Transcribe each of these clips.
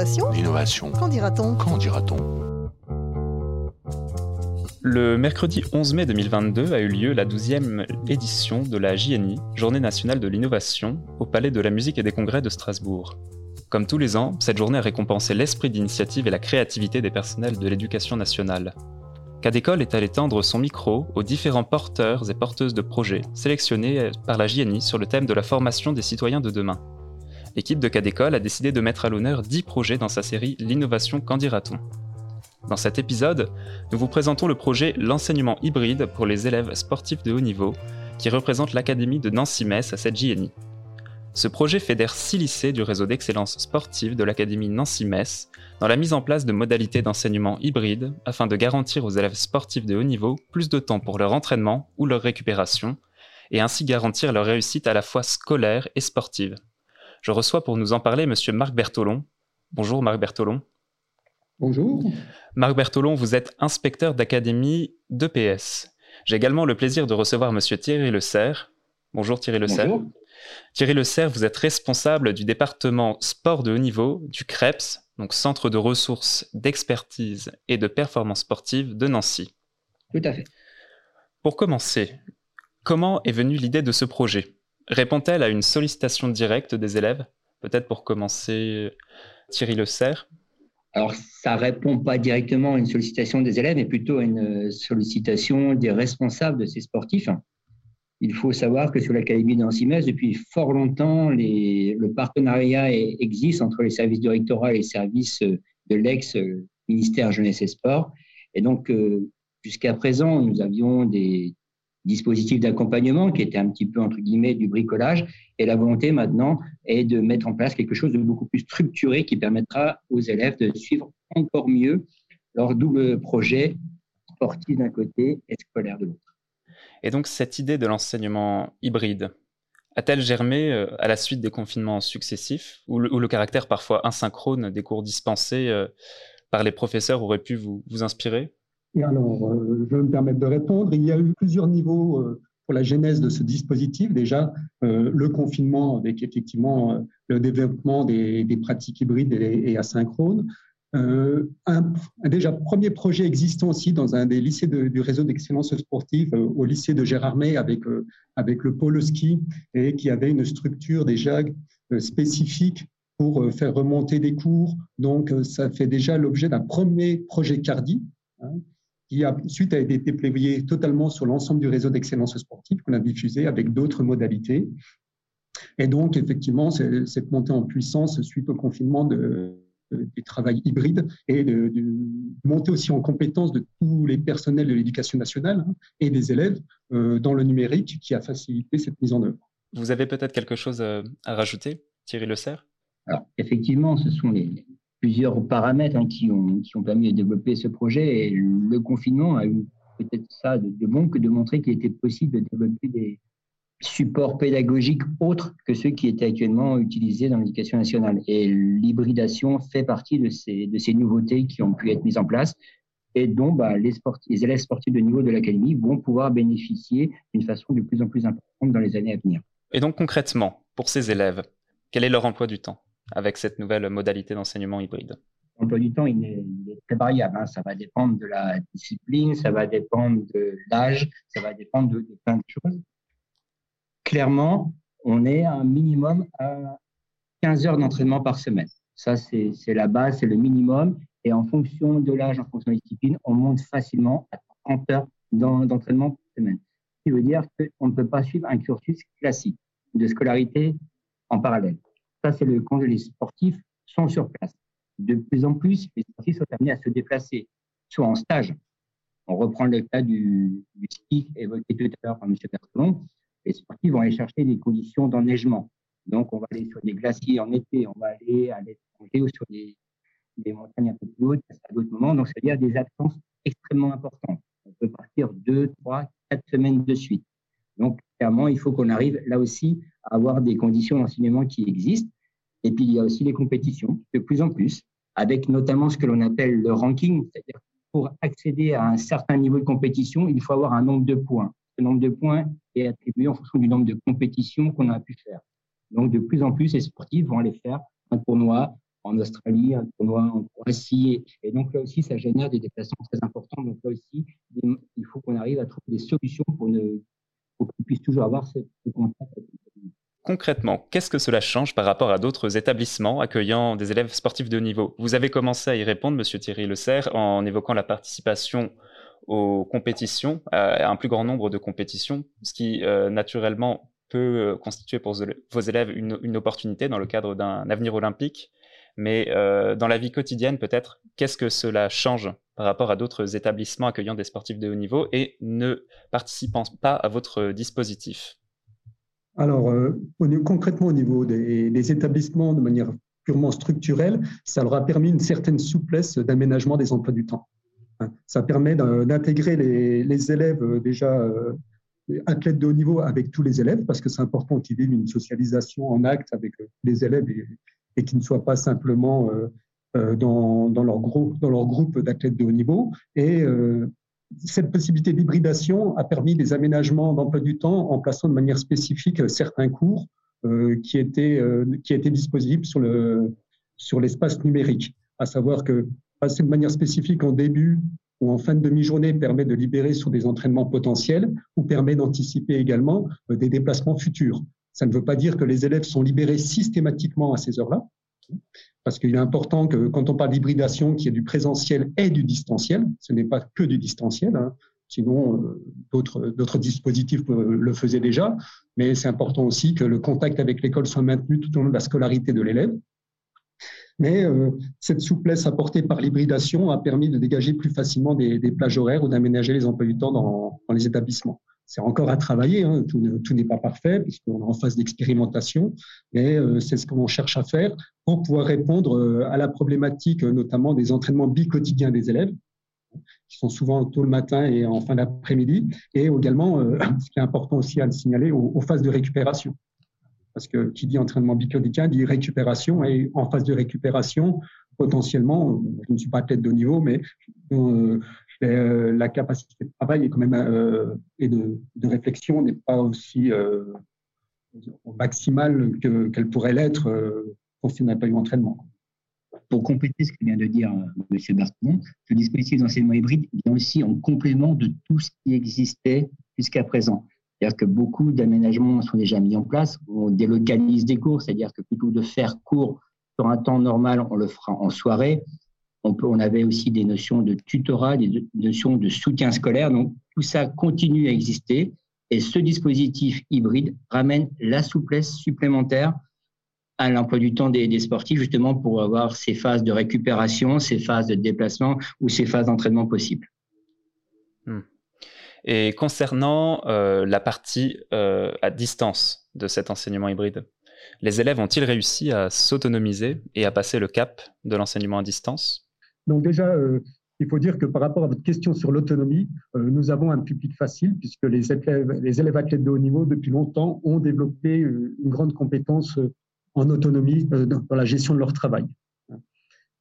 L'innovation L'innovation. Qu'en dira-t-on Qu'en dira-t-on Le mercredi 11 mai 2022 a eu lieu la 12e édition de la JNI, Journée nationale de l'innovation, au Palais de la musique et des congrès de Strasbourg. Comme tous les ans, cette journée a récompensé l'esprit d'initiative et la créativité des personnels de l'éducation nationale. Cadécole est allé tendre son micro aux différents porteurs et porteuses de projets sélectionnés par la JNI sur le thème de la formation des citoyens de demain. L'équipe de Cadécole a décidé de mettre à l'honneur 10 projets dans sa série L'innovation qu'en dira-t-on Dans cet épisode, nous vous présentons le projet L'enseignement hybride pour les élèves sportifs de haut niveau, qui représente l'Académie de Nancy-Metz à cette JNI. Ce projet fédère six lycées du réseau d'excellence sportive de l'Académie Nancy-Metz dans la mise en place de modalités d'enseignement hybride afin de garantir aux élèves sportifs de haut niveau plus de temps pour leur entraînement ou leur récupération et ainsi garantir leur réussite à la fois scolaire et sportive. Je reçois pour nous en parler monsieur Marc Bertolon. Bonjour Marc Bertolon. Bonjour. Marc Bertolon, vous êtes inspecteur d'académie d'EPS. J'ai également le plaisir de recevoir monsieur Thierry Le Serre. Bonjour Thierry Le Serre. Bonjour. Thierry Le Serre, vous êtes responsable du département sport de haut niveau du CREPS, donc Centre de ressources, d'expertise et de performance sportive de Nancy. Tout à fait. Pour commencer, comment est venue l'idée de ce projet? Répond-elle à une sollicitation directe des élèves? Peut-être pour commencer, Thierry Le Serre. Alors, ça répond pas directement à une sollicitation des élèves, mais plutôt à une sollicitation des responsables de ces sportifs. Il faut savoir que sur l'Académie d'Ancy-Metz, depuis fort longtemps, le partenariat existe entre les services du rectorat et les services de l'ex-ministère Jeunesse et Sport. Et donc, euh, jusqu'à présent, nous avions des dispositifs d'accompagnement qui étaient un petit peu, entre guillemets, du bricolage. Et la volonté maintenant est de mettre en place quelque chose de beaucoup plus structuré qui permettra aux élèves de suivre encore mieux leur double projet sportif d'un côté et scolaire de l'autre. Et donc cette idée de l'enseignement hybride a-t-elle germé euh, à la suite des confinements successifs ou le, ou le caractère parfois asynchrone des cours dispensés euh, par les professeurs aurait pu vous, vous inspirer? Et alors, euh, je vais me permettre de répondre. Il y a eu plusieurs niveaux euh, pour la genèse de ce dispositif. Déjà, euh, le confinement avec effectivement le développement des, pratiques hybrides et, asynchrones. Déjà premier projet existant aussi dans un des lycées du réseau d'excellence sportive au lycée de Gérardmer avec avec le pôle ski et qui avait une structure déjà spécifique pour faire remonter des cours. Donc ça fait déjà l'objet d'un premier projet Cardi hein, qui a ensuite a été déployé totalement sur l'ensemble du réseau d'excellence sportive qu'on a diffusé avec d'autres modalités. Et donc effectivement cette montée en puissance suite au confinement de du travail hybride et de, de, monter aussi en compétence de tous les personnels de l'éducation nationale hein, et des élèves euh, dans le numérique qui a facilité cette mise en œuvre. Vous avez peut-être quelque chose à, à rajouter, Thierry Le Serre Alors, effectivement, ce sont les plusieurs paramètres hein, qui, ont, permis de développer ce projet et le confinement a eu peut-être ça de, bon que de montrer qu'il était possible de développer des, supports pédagogiques autres que ceux qui étaient actuellement utilisés dans l'éducation nationale. Et l'hybridation fait partie de ces, nouveautés qui ont pu être mises en place et dont bah, les, les élèves sportifs de niveau de l'académie vont pouvoir bénéficier d'une façon de plus en plus importante dans les années à venir. Et donc concrètement, pour ces élèves, quel est leur emploi du temps? Avec cette nouvelle modalité d'enseignement hybride L'emploi du temps, il est, très variable. Hein. Ça va dépendre de la discipline, ça va dépendre de l'âge, ça va dépendre de, de plein de choses clairement, on est un minimum à 15 heures d'entraînement par semaine. Ça, c'est la base, c'est le minimum. Et en fonction de l'âge, en fonction de la discipline, on monte facilement à 30 heures d'entraînement par semaine. Ce qui veut dire qu'on ne peut pas suivre un cursus classique de scolarité en parallèle. Ça, c'est le quand les sportifs sont sur place. De plus en plus, les sportifs sont amenés à se déplacer, soit en stage. On reprend le cas du, ski évoqué tout à l'heure par M. Berthelon les sportifs vont aller chercher des conditions d'enneigement. Donc, on va aller sur des glaciers en été, on va aller à l'étranger ou sur des, des, montagnes un peu plus hautes à d'autres moments. Donc, c'est-à-dire des absences extrêmement importantes. On peut partir deux, trois, quatre semaines de suite. Donc, clairement, il faut qu'on arrive là aussi avoir des conditions d'enseignement qui existent. Et puis, il y a aussi les compétitions, de plus en plus, avec notamment ce que l'on appelle le ranking, c'est-à-dire pour accéder à un certain niveau de compétition, il faut avoir un nombre de points ce nombre de points est attribué en fonction du nombre de compétitions qu'on a pu faire. Donc, de plus en plus, les sportifs vont aller faire un tournoi en Australie, un tournoi en Croatie. Et donc là aussi, ça génère des déplacements très importants. Donc là aussi, il faut qu'on arrive à trouver des solutions pour, ne, pour qu'on puisse toujours avoir ce, contact. Concrètement, qu'est-ce que cela change par rapport à d'autres établissements accueillant des élèves sportifs de haut niveau? Vous avez commencé à y répondre, Monsieur Thierry Le Serre, en évoquant la participation aux compétitions, à un plus grand nombre de compétitions, ce qui euh, naturellement peut euh, constituer pour vos élèves une, opportunité dans le cadre d'un avenir olympique. Mais euh, dans la vie quotidienne, peut-être, qu'est-ce que cela change par rapport à d'autres établissements accueillant des sportifs de haut niveau et ne participant pas à votre dispositif? Alors, euh, concrètement, au niveau des, établissements, de manière purement structurelle, ça leur a permis une certaine souplesse d'aménagement des emplois du temps. Hein, ça permet d'intégrer les, élèves euh, déjà athlètes de haut niveau avec tous les élèves, parce que c'est important qu'ils vivent une socialisation en acte avec les élèves et, et qui ne soient pas simplement euh, euh, dans, leur groupe, dans leur groupe d'athlètes de haut niveau. Et euh, cette possibilité d'hybridation a permis des aménagements d'emploi du temps en plaçant de manière spécifique certains cours qui, étaient, qui étaient disponibles sur, le, sur l'espace numérique. À savoir que passer de manière spécifique en début ou en fin de demi-journée permet de libérer sur des entraînements potentiels ou permet d'anticiper également des déplacements futurs. Ça ne veut pas dire que les élèves sont libérés systématiquement à ces heures-là, parce qu'il est important que quand on parle d'hybridation, qu'il y ait du présentiel et du distanciel. Ce n'est pas que du distanciel. Hein. Sinon, euh, d'autres dispositifs euh, le faisaient déjà. Mais c'est important aussi que le contact avec l'école soit maintenu tout au long de la scolarité de l'élève. Mais euh, cette souplesse apportée par l'hybridation a permis de dégager plus facilement des, plages horaires ou d'aménager les emplois du temps dans les établissements c'est encore à travailler, hein. tout, n'est pas parfait puisqu'on est en phase d'expérimentation, mais euh, c'est ce qu'on cherche à faire pour pouvoir répondre euh, à la problématique euh, notamment des entraînements bi-quotidiens des élèves, qui sont souvent tôt le matin et en fin d'après-midi, et également, ce qui est important aussi à le signaler, aux, phases de récupération. Parce que qui dit entraînement bi-quotidien dit récupération, et en phase de récupération, potentiellement, je ne suis pas tête de niveau, mais la capacité de travail euh, et de, réflexion n'est pas aussi euh, maximale qu'elle pourrait l'être si on n'a pas eu d'entraînement. Pour compléter ce que vient de dire M. Bertrand, ce dispositif d'enseignement hybride vient aussi en complément de tout ce qui existait jusqu'à présent. C'est-à-dire que beaucoup d'aménagements sont déjà mis en place. On délocalise des cours, c'est-à-dire que plutôt de faire cours sur un temps normal, on le fera en soirée. On, avait aussi des notions de tutorat, des notions de soutien scolaire. Donc, tout ça continue à exister. Et ce dispositif hybride ramène la souplesse supplémentaire à l'emploi du temps des, sportifs, justement pour avoir ces phases de récupération, ces phases de déplacement ou ces phases d'entraînement possibles. Hmm. Et concernant euh, la partie euh, à distance de cet enseignement hybride, les élèves ont-ils réussi à s'autonomiser et à passer le cap de l'enseignement à distance? Donc déjà, euh, il faut dire que par rapport à votre question sur l'autonomie, euh, nous avons un public facile puisque les élèves, les élèves athlètes de haut niveau, depuis longtemps, ont développé euh, une grande compétence en autonomie dans la gestion de leur travail.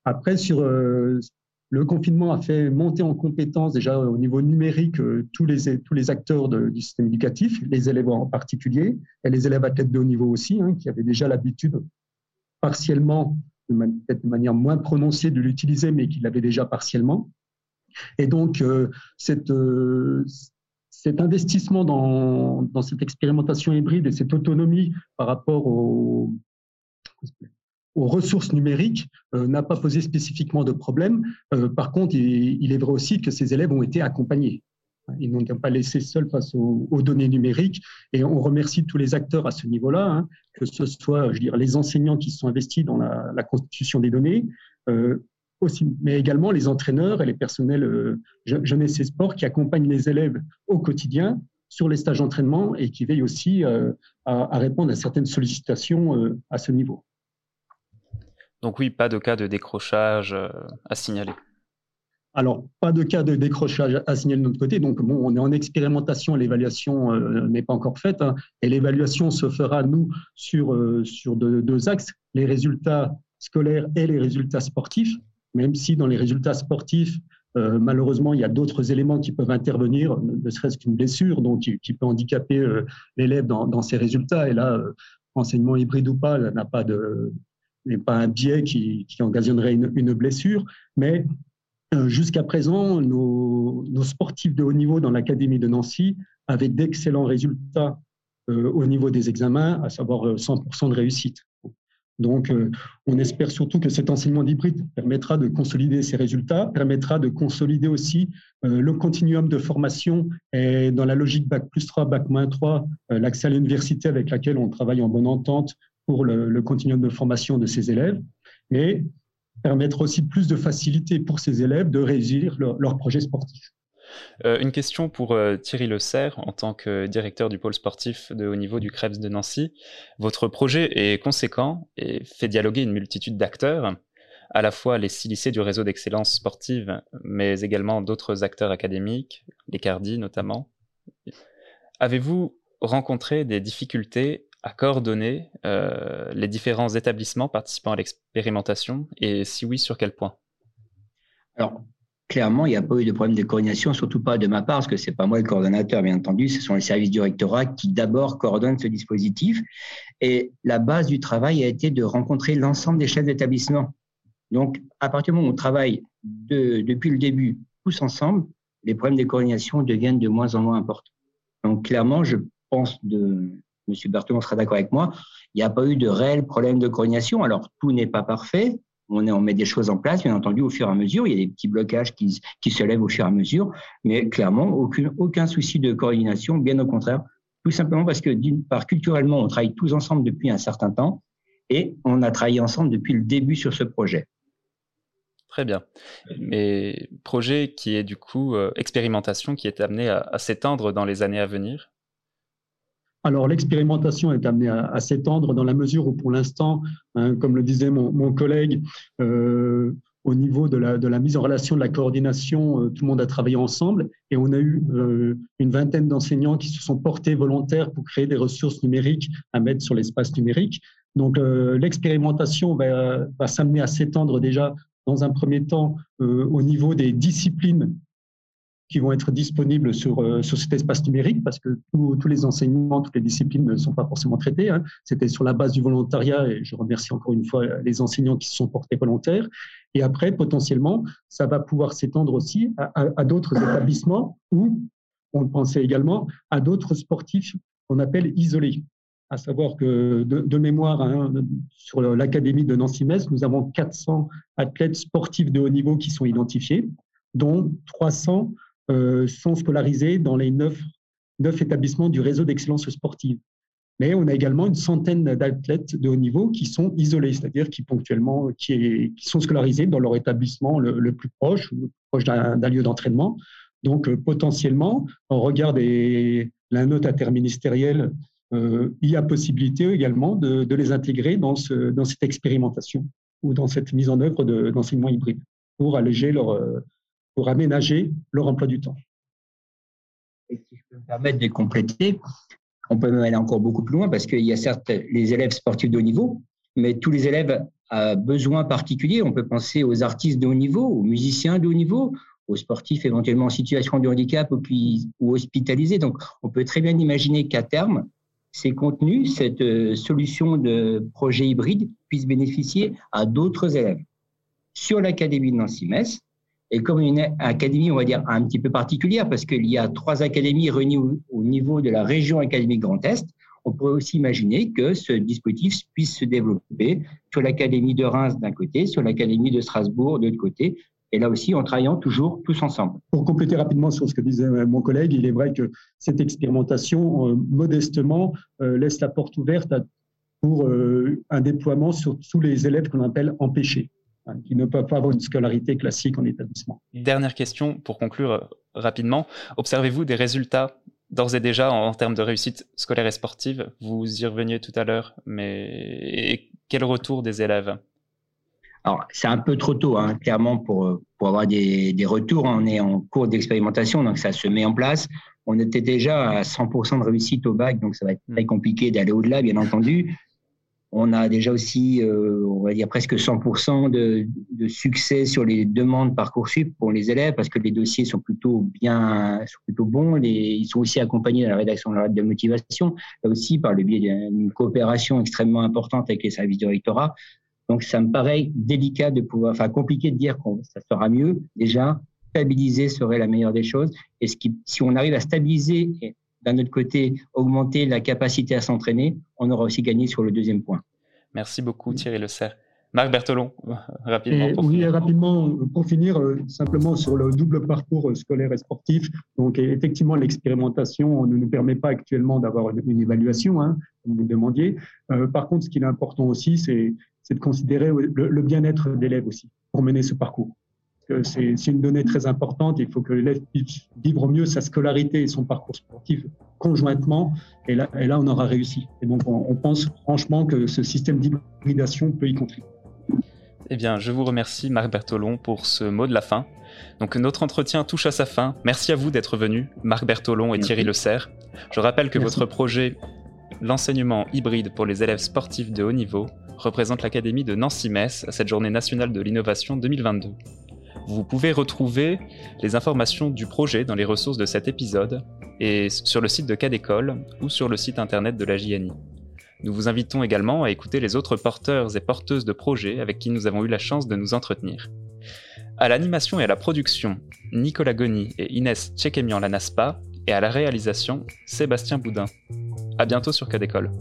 Après, sur le confinement a fait monter en compétence déjà au niveau numérique tous, les, tous les acteurs du système éducatif, les élèves en particulier, et les élèves athlètes de haut niveau aussi, hein, qui avaient déjà l'habitude partiellement de manière moins prononcée de l'utiliser, mais qu'il l'avait déjà partiellement. Et donc, euh, euh, cet investissement dans, cette expérimentation hybride et cette autonomie par rapport aux, ressources numériques euh, n'a pas posé spécifiquement de problème. par contre, il, est vrai aussi que ces élèves ont été accompagnés. Ils n'ont pas laissé seuls face aux, données numériques. Et on remercie tous les acteurs à ce niveau-là, hein, que ce soit les enseignants qui sont investis dans la, constitution des données, euh, mais également les entraîneurs et les personnels euh, jeunesse et sport qui accompagnent les élèves au quotidien sur les stages d'entraînement et qui veillent aussi euh, à, répondre à certaines sollicitations à ce niveau. Donc oui, pas de cas de décrochage à signaler. Alors, pas de cas de décrochage à signaler de notre côté. Donc, bon, on est en expérimentation, l'évaluation euh, n'est pas encore faite. Hein. et l'évaluation se fera, nous, sur, euh, sur deux, axes, les résultats scolaires et les résultats sportifs. Même si dans les résultats sportifs, euh, malheureusement, il y a d'autres éléments qui peuvent intervenir, ne serait-ce qu'une blessure, donc qui, peut handicaper l'élève dans, ses résultats. Et là, enseignement hybride ou pas, n'a pas de n'est pas un biais qui, occasionnerait une, blessure, mais jusqu'à présent, nos, nos, sportifs de haut niveau dans l'Académie de Nancy avaient d'excellents résultats au niveau des examens, à savoir 100% de réussite. Donc, euh, on espère surtout que cet enseignement d'hybride permettra de consolider ces résultats, permettra de consolider aussi euh, le continuum de formation et dans la logique Bac plus 3, Bac moins 3, euh, l'accès à l'université avec laquelle on travaille en bonne entente pour le, continuum de formation de ces élèves, mais permettre aussi plus de facilité pour ces élèves de réussir leur, leur projet sportif. Euh, une question pour euh, Thierry Le Serre, en tant que directeur du pôle sportif de haut niveau du Krebs de Nancy. Votre projet est conséquent et fait dialoguer une multitude d'acteurs, à la fois les six lycées du réseau d'excellence sportive, mais également d'autres acteurs académiques, les CARDI notamment. Avez-vous rencontré des difficultés à coordonner euh, les différents établissements participant à l'expérimentation et si oui, sur quel point? Alors, clairement, il n'y a pas eu de problème de coordination, surtout pas de ma part, parce que ce n'est pas moi le coordonnateur, bien entendu, ce sont les services du rectorat qui d'abord coordonnent ce dispositif. Et la base du travail a été de rencontrer l'ensemble des chefs d'établissement. Donc, à partir du moment où on travaille depuis le début tous ensemble, les problèmes de coordination deviennent de moins en moins importants. Donc, clairement, je pense de M. Berthelon sera d'accord avec moi, il n'y a pas eu de réel problème de coordination. Alors, tout n'est pas parfait, on, met des choses en place, bien entendu, au fur et à mesure. Il y a des petits blocages qui, se lèvent au fur et à mesure, mais clairement, aucun, souci de coordination, bien au contraire. Tout simplement parce que, d'une part, culturellement, on travaille tous ensemble depuis un certain temps et on a travaillé ensemble depuis le début sur ce projet. Très bien. Mais projet qui est du coup euh, expérimentation qui est amené à s'étendre dans les années à venir? Alors l'expérimentation est amenée à, s'étendre dans la mesure où pour l'instant, hein, comme le disait mon, collègue, euh, au niveau de la, mise en relation, de la coordination, euh, tout le monde a travaillé ensemble et on a eu euh, une vingtaine d'enseignants qui se sont portés volontaires pour créer des ressources numériques à mettre sur l'espace numérique. Donc l'expérimentation va, va s'amener à s'étendre déjà dans un premier temps au niveau des disciplines qui vont être disponibles sur, euh, sur cet espace numérique parce que tous les enseignements, toutes les disciplines ne sont pas forcément traitées. Hein. C'était sur la base du volontariat et je remercie encore une fois les enseignants qui se sont portés volontaires. Et après, potentiellement, ça va pouvoir s'étendre aussi à, d'autres établissements ou, on le pensait également, à d'autres sportifs qu'on appelle isolés. À savoir que de, mémoire, hein, sur l'Académie de Nancy-Metz, nous avons 400 athlètes sportifs de haut niveau qui sont identifiés, dont 300 euh, sont scolarisés dans les neuf, établissements du réseau d'excellence sportive. Mais on a également une centaine d'athlètes de haut niveau qui sont isolés, c'est-à-dire qui ponctuellement qui, sont scolarisés dans leur établissement le, plus proche, le proche d'un lieu d'entraînement. Donc euh, potentiellement, en regard de la note interministérielle, euh, il y a possibilité également de, de les intégrer dans, ce, dans, cette expérimentation ou dans cette mise en œuvre d'enseignement hybride pour alléger leur, pour aménager leur emploi du temps. Et si je peux me permettre de compléter, on peut même aller encore beaucoup plus loin parce qu'il y a certes les élèves sportifs de haut niveau, mais tous les élèves à besoins particuliers. On peut penser aux artistes de haut niveau, aux musiciens de haut niveau, aux sportifs éventuellement en situation de handicap ou, ou hospitalisés. Donc, on peut très bien imaginer qu'à terme, ces contenus, cette euh, solution de projet hybride puisse bénéficier à d'autres élèves. Sur l'Académie de Nancy-Metz, et comme une académie, on va dire, un petit peu particulière, parce qu'il y a trois académies réunies au, niveau de la région académique Grand Est, on pourrait aussi imaginer que ce dispositif puisse se développer sur l'académie de Reims d'un côté, sur l'académie de Strasbourg de l'autre côté, et là aussi en travaillant toujours tous ensemble. Pour compléter rapidement sur ce que disait mon collègue, il est vrai que cette expérimentation, euh, modestement, euh, laisse la porte ouverte pour euh, un déploiement sur tous les élèves qu'on appelle empêchés. Hein, qui ne peuvent pas avoir une scolarité classique en établissement. Dernière question pour conclure euh, rapidement. Observez-vous des résultats d'ores et déjà en, termes de réussite scolaire et sportive? Vous y reveniez tout à l'heure, mais quel retour des élèves? Alors, c'est un peu trop tôt, hein, clairement, pour, pour avoir des, des, retours. On est en cours d'expérimentation, donc ça se met en place. On était déjà à 100% de réussite au bac, donc ça va être très compliqué d'aller au-delà, bien entendu. On a déjà aussi, euh, on va dire presque 100% de, succès sur les demandes Parcoursup pour les élèves parce que les dossiers sont plutôt bien, sont plutôt bons. Ils sont aussi accompagnés dans la rédaction de la motivation, là aussi par le biais d'une coopération extrêmement importante avec les services du rectorat. Donc, ça me paraît délicat de pouvoir, enfin, compliqué de dire que ça sera mieux. Déjà, stabiliser serait la meilleure des choses. Et si on arrive à stabiliser et d'un autre côté augmenter la capacité à s'entraîner, on aura aussi gagné sur le deuxième point. Merci beaucoup Thierry Le Serre. Marc Bertolon, rapidement. Pour oui, finir. rapidement, pour finir, euh, simplement sur le double parcours scolaire et sportif. Donc, effectivement, l'expérimentation ne nous permet pas actuellement d'avoir une, évaluation, hein, comme vous le demandiez. Euh, par contre, ce qui est important aussi, c'est de considérer le, bien-être d'élèves aussi pour mener ce parcours. C'est une donnée très importante. Il faut que l'élève puisse vivre mieux sa scolarité et son parcours sportif conjointement. Et là, et là on aura réussi. Et donc, on, on pense franchement que ce système d'hybridation peut y contribuer. Eh bien, je vous remercie Marc Bertolon pour ce mot de la fin. Donc notre entretien touche à sa fin. Merci à vous d'être venus, Marc Bertolon et Thierry Le Serre. Je rappelle que votre projet L'enseignement hybride pour les élèves sportifs de haut niveau représente l'Académie de Nancy-Metz à cette journée nationale de l'innovation 2022. Vous pouvez retrouver les informations du projet dans les ressources de cet épisode et sur le site de Cadécole ou sur le site internet de la JNI. Nous vous invitons également à écouter les autres porteurs et porteuses de projets avec qui nous avons eu la chance de nous entretenir. À l'animation et à la production, Nicolas Goni et Inès Tchekemian Lanaspa, et à la réalisation, Sébastien Boudin. À bientôt sur Cadécole.